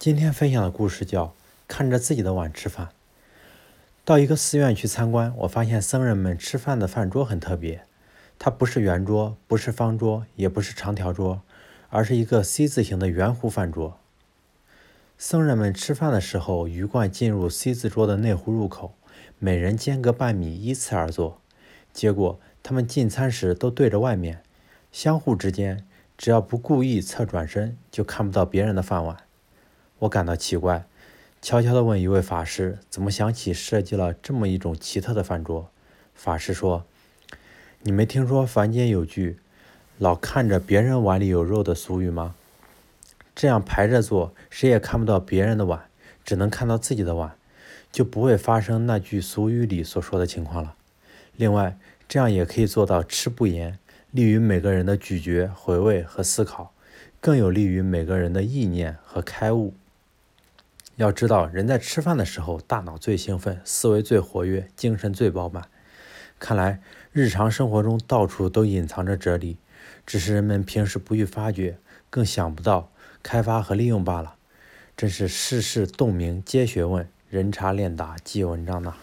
今天分享的故事叫《看着自己的碗吃饭》。到一个寺院去参观，我发现僧人们吃饭的饭桌很特别，它不是圆桌，不是方桌，也不是长条桌，而是一个 C 字形的圆弧饭桌。僧人们吃饭的时候，鱼贯进入 C 字桌的内弧入口，每人间隔半米，依次而坐。结果他们进餐时都对着外面，相互之间只要不故意侧转身，就看不到别人的饭碗。我感到奇怪，悄悄地问一位法师：“怎么想起设计了这么一种奇特的饭桌？”法师说：“你没听说凡间有句‘老看着别人碗里有肉’的俗语吗？这样排着坐，谁也看不到别人的碗，只能看到自己的碗，就不会发生那句俗语里所说的情况了。另外，这样也可以做到吃不言，利于每个人的咀嚼、回味和思考，更有利于每个人的意念和开悟。”要知道，人在吃饭的时候，大脑最兴奋，思维最活跃，精神最饱满。看来，日常生活中到处都隐藏着哲理，只是人们平时不予发掘，更想不到开发和利用罢了。真是世事洞明皆学问，人茶练达即文章呐。